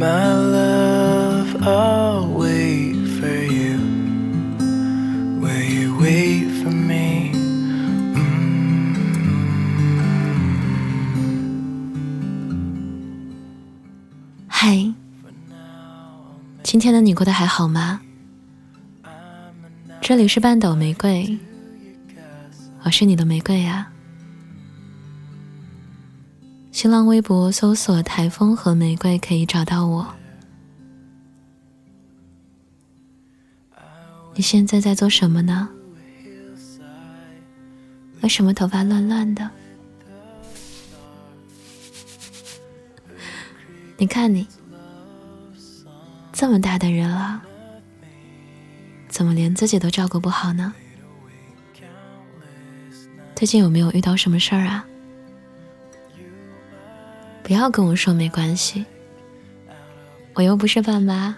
My love, I'll wait for you. Will you wait for me? Mm. 嗨，今天的你过得还好吗？这里是半斗玫瑰，我是你的玫瑰呀、新浪微博搜索“台风和玫瑰”可以找到我。你现在在做什么呢？为什么头发乱乱的？你看你，这么大的人了，怎么连自己都照顾不好呢？最近有没有遇到什么事儿啊？不要跟我说没关系，我又不是爸妈，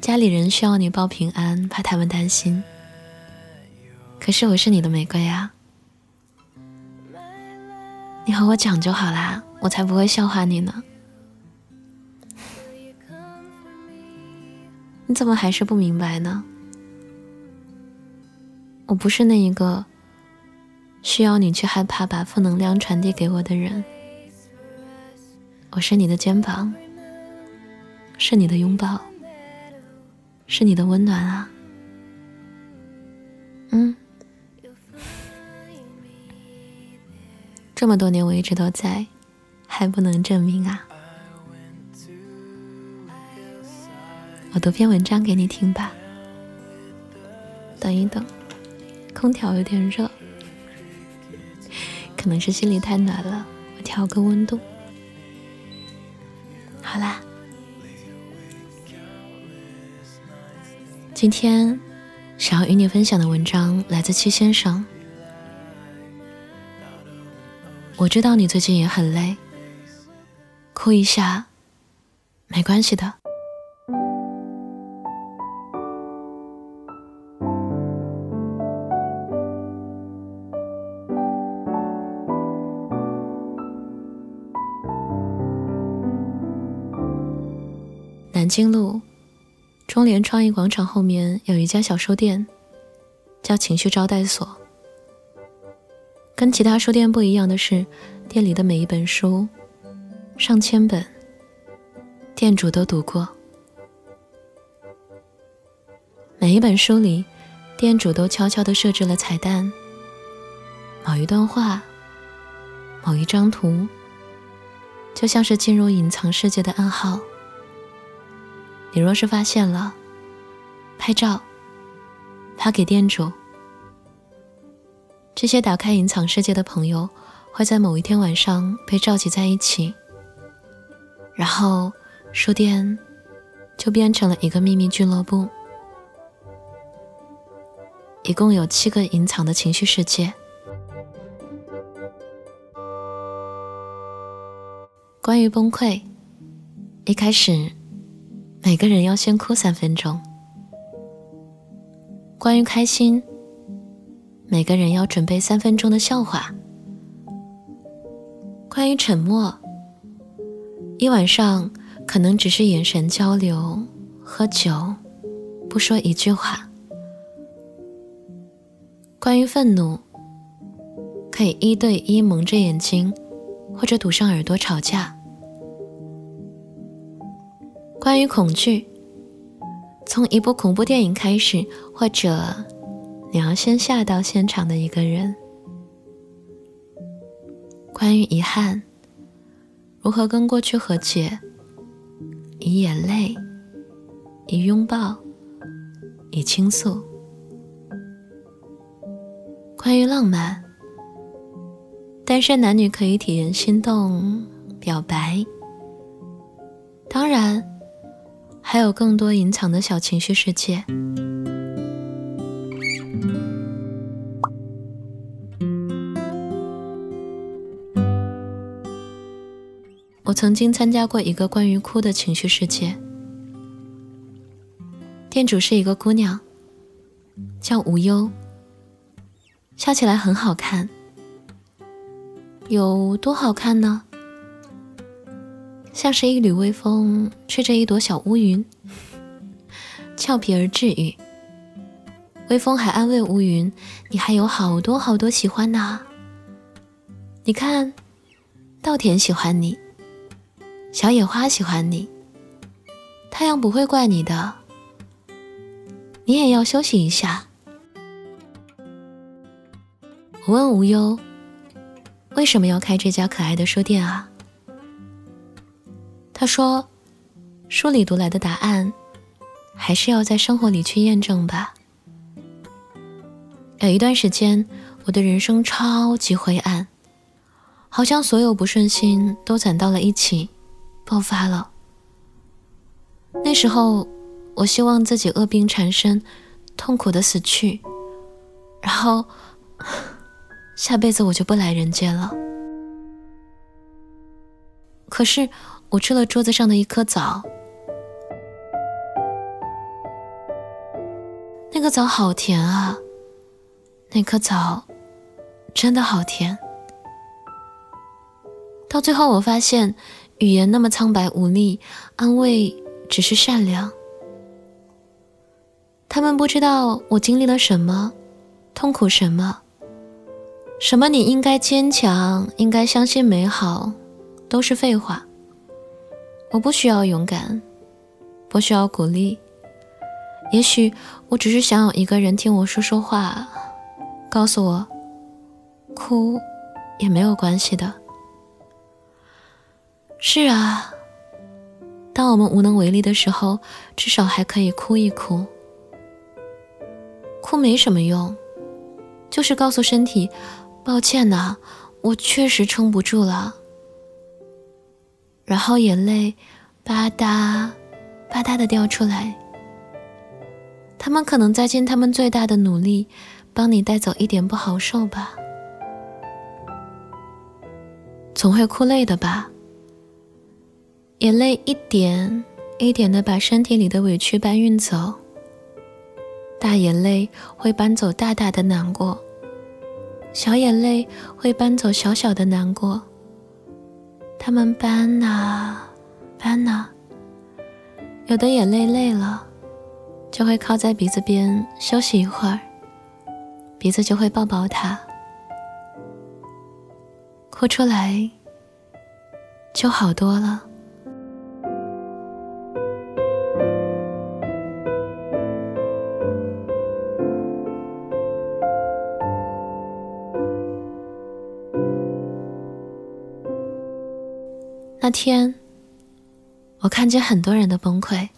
家里人需要你报平安，怕他们担心。可是我是你的玫瑰啊，你和我讲就好啦，我才不会笑话你呢。你怎么还是不明白呢？我不是那一个需要你去害怕把负能量传递给我的人。我是你的肩膀，是你的拥抱，是你的温暖啊。嗯，这么多年我一直都在，还不能证明啊。我读篇文章给你听吧。等一等，空调有点热，可能是心里太暖了，我调个温度。今天想要与你分享的文章来自七先生。我知道你最近也很累，哭一下没关系的。南京路中联创意广场后面有一家小书店，叫情绪招待所。跟其他书店不一样的是，店里的每一本书，上千本，店主都读过。每一本书里，店主都悄悄地设置了彩蛋，某一段话，某一张图，就像是进入隐藏世界的暗号。你若是发现了，拍照，发给店主。这些打开隐藏世界的朋友，会在某一天晚上被召集在一起，然后书店就变成了一个秘密俱乐部。一共有七个隐藏的情绪世界。关于崩溃，一开始。每个人要先哭三分钟。关于开心，每个人要准备三分钟的笑话。关于沉默，一晚上可能只是眼神交流、喝酒，不说一句话。关于愤怒，可以一对一蒙着眼睛，或者堵上耳朵吵架。关于恐惧，从一部恐怖电影开始，或者你要先吓到现场的一个人。关于遗憾，如何跟过去和解，以眼泪，以拥抱，以倾诉。关于浪漫，单身男女可以体验心动、表白。当然。还有更多隐藏的小情绪世界。我曾经参加过一个关于哭的情绪世界，店主是一个姑娘，叫无忧，笑起来很好看，有多好看呢？像是一缕微风吹着一朵小乌云，俏皮而治愈。微风还安慰乌云：“你还有好多好多喜欢呢。你看，稻田喜欢你，小野花喜欢你，太阳不会怪你的。你也要休息一下。”我问无忧：“为什么要开这家可爱的书店啊？”他说：“书里读来的答案，还是要在生活里去验证吧。”有一段时间，我的人生超级灰暗，好像所有不顺心都攒到了一起，爆发了。那时候，我希望自己恶病缠身，痛苦的死去，然后下辈子我就不来人间了。可是。我吃了桌子上的一颗枣，那个枣好甜啊！那颗枣真的好甜。到最后，我发现语言那么苍白无力，安慰只是善良。他们不知道我经历了什么，痛苦什么，什么你应该坚强，应该相信美好，都是废话。我不需要勇敢，不需要鼓励。也许我只是想有一个人听我说说话，告诉我，哭也没有关系的。是啊，当我们无能为力的时候，至少还可以哭一哭。哭没什么用，就是告诉身体，抱歉呐，我确实撑不住了。然后眼泪吧嗒吧嗒的掉出来，他们可能在尽他们最大的努力，帮你带走一点不好受吧。总会哭累的吧？眼泪一点一点的把身体里的委屈搬运走，大眼泪会搬走大大的难过，小眼泪会搬走小小的难过。他们搬呐，搬呐。有的眼泪累了，就会靠在鼻子边休息一会儿，鼻子就会抱抱他，哭出来就好多了。天，我看见很多人的崩溃。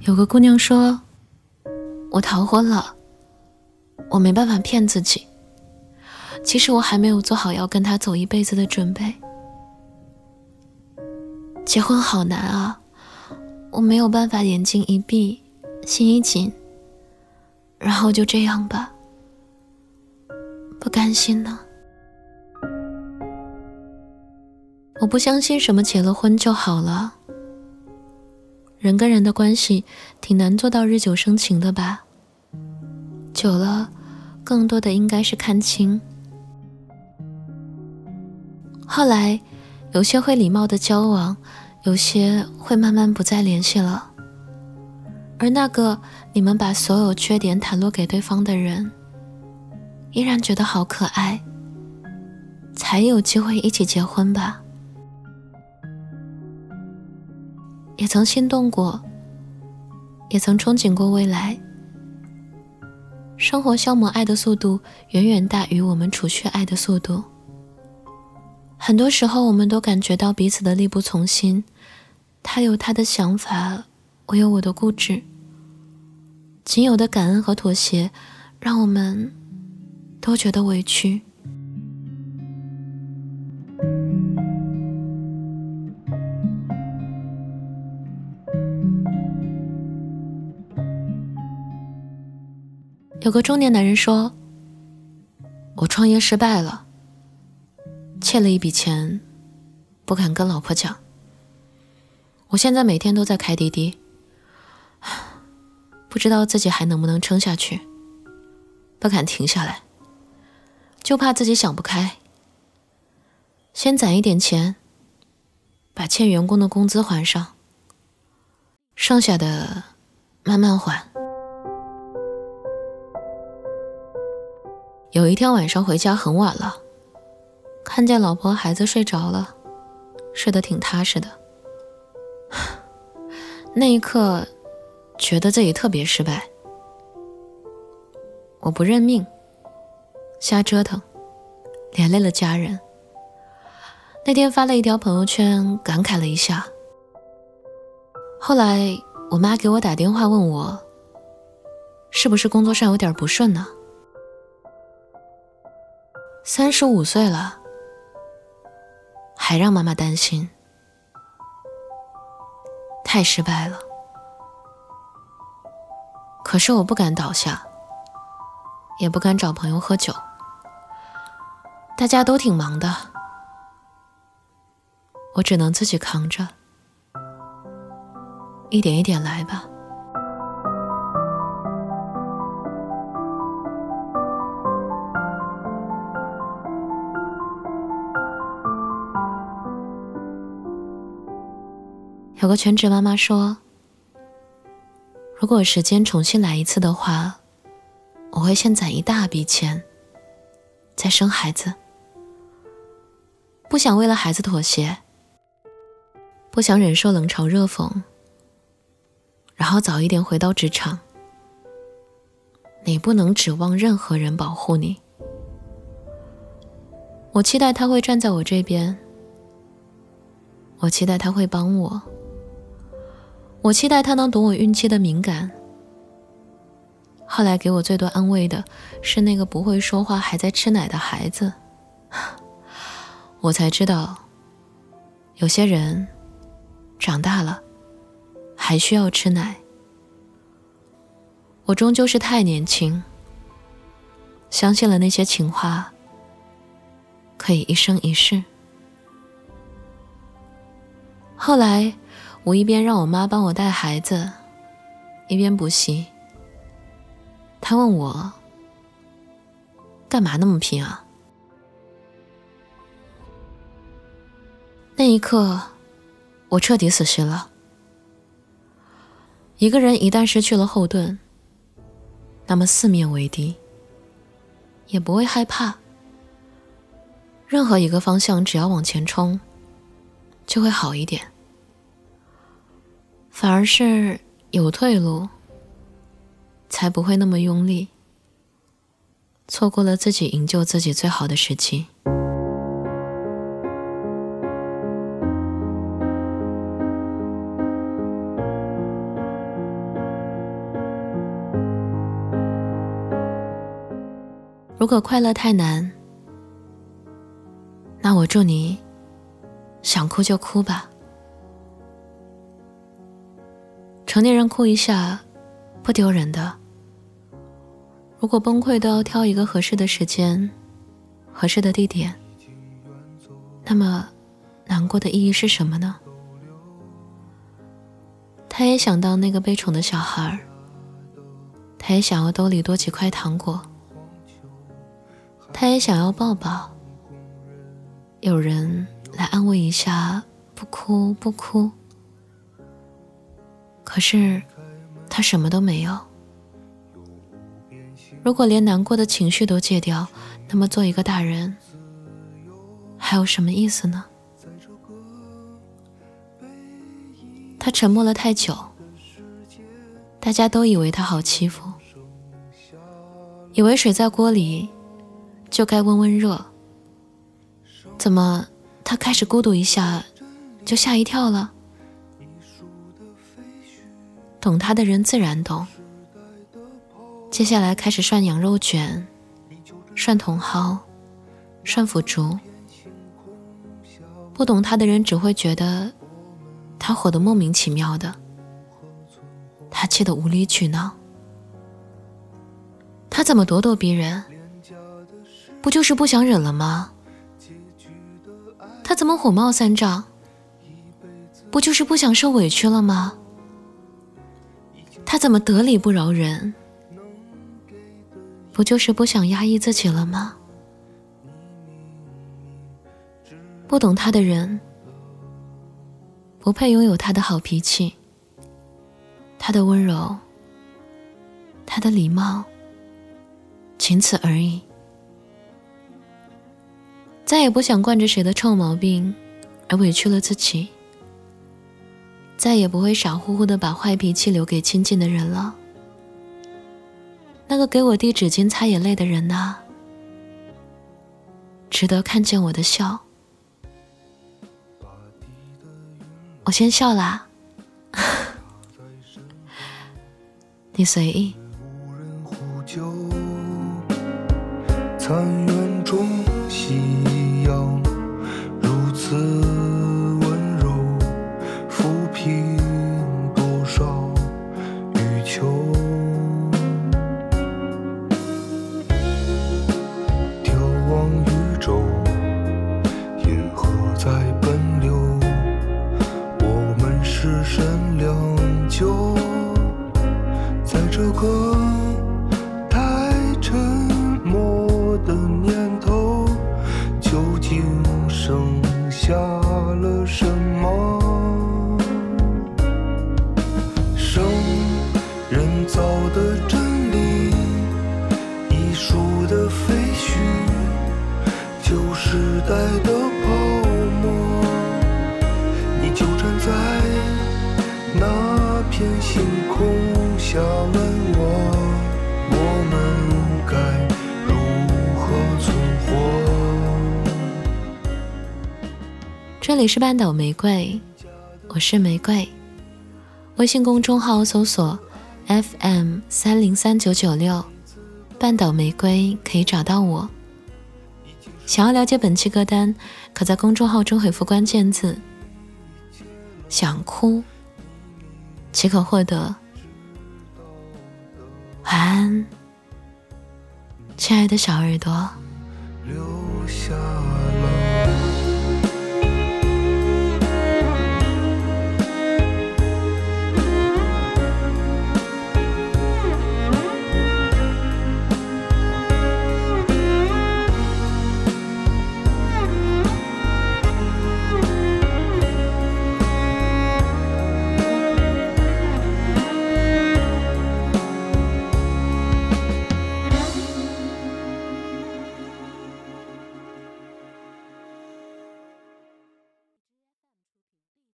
有个姑娘说：“我逃婚了，我没办法骗自己。其实我还没有做好要跟他走一辈子的准备。结婚好难啊，我没有办法眼睛一闭，心一紧，然后就这样吧。”不甘心呢，我不相信什么结了婚就好了。人跟人的关系挺难做到日久生情的吧？久了，更多的应该是看清。后来，有些会礼貌的交往，有些会慢慢不再联系了。而那个你们把所有缺点袒露给对方的人。依然觉得好可爱，才有机会一起结婚吧。也曾心动过，也曾憧憬过未来。生活消磨爱的速度远远大于我们储蓄爱的速度。很多时候，我们都感觉到彼此的力不从心。他有他的想法，我有我的固执。仅有的感恩和妥协，让我们。都觉得委屈。有个中年男人说：“我创业失败了，欠了一笔钱，不敢跟老婆讲。我现在每天都在开滴滴，不知道自己还能不能撑下去，不敢停下来。”就怕自己想不开，先攒一点钱，把欠员工的工资还上，剩下的慢慢还。有一天晚上回家很晚了，看见老婆孩子睡着了，睡得挺踏实的。那一刻，觉得自己特别失败。我不认命，瞎折腾，连累了家人。那天发了一条朋友圈，感慨了一下。后来我妈给我打电话问我，是不是工作上有点不顺呢？三十五岁了，还让妈妈担心，太失败了。可是我不敢倒下，也不敢找朋友喝酒，大家都挺忙的，我只能自己扛着，一点一点来吧。有个全职妈妈说：“如果时间重新来一次的话，我会先攒一大笔钱，再生孩子。不想为了孩子妥协，不想忍受冷嘲热讽，然后早一点回到职场。你不能指望任何人保护你。我期待他会站在我这边，我期待他会帮我。”我期待他能懂我孕期的敏感。后来给我最多安慰的是那个不会说话还在吃奶的孩子。我才知道，有些人长大了还需要吃奶。我终究是太年轻，相信了那些情话，可以一生一世。后来。我一边让我妈帮我带孩子，一边补习。她问我：“干嘛那么拼啊？”那一刻，我彻底死心了。一个人一旦失去了后盾，那么四面为敌，也不会害怕。任何一个方向，只要往前冲，就会好一点。反而是有退路，才不会那么用力，错过了自己营救自己最好的时机。如果快乐太难，那我祝你想哭就哭吧。成年人哭一下，不丢人的。如果崩溃都要挑一个合适的时间、合适的地点，那么难过的意义是什么呢？他也想当那个被宠的小孩他也想要兜里多几块糖果，他也想要抱抱，有人来安慰一下，不哭不哭。可是，他什么都没有。如果连难过的情绪都戒掉，那么做一个大人还有什么意思呢？他沉默了太久，大家都以为他好欺负，以为水在锅里就该温温热。怎么，他开始孤独一下就吓一跳了？懂他的人自然懂。接下来开始涮羊肉卷，涮茼蒿，涮腐竹。不懂他的人只会觉得他火得莫名其妙的，他气得无理取闹。他怎么咄咄逼人？不就是不想忍了吗？他怎么火冒三丈？不就是不想受委屈了吗？他怎么得理不饶人？不就是不想压抑自己了吗？不懂他的人，不配拥有他的好脾气，他的温柔，他的礼貌，仅此而已。再也不想惯着谁的臭毛病，而委屈了自己。再也不会傻乎乎的把坏脾气留给亲近的人了。那个给我递纸巾擦眼泪的人呐，值得看见我的笑。我先笑啦，你随意。样如此温柔抚平多少欲求，眺望宇宙银河在奔流，我们是神良久。在这个。笑问我，我们该如何存活这里是半岛玫瑰，我是玫瑰。微信公众号搜索 FM 三零三九九六，半岛玫瑰可以找到我。想要了解本期歌单，可在公众号中回复关键字“想哭”，即可获得。晚安，亲爱的小耳朵。留下了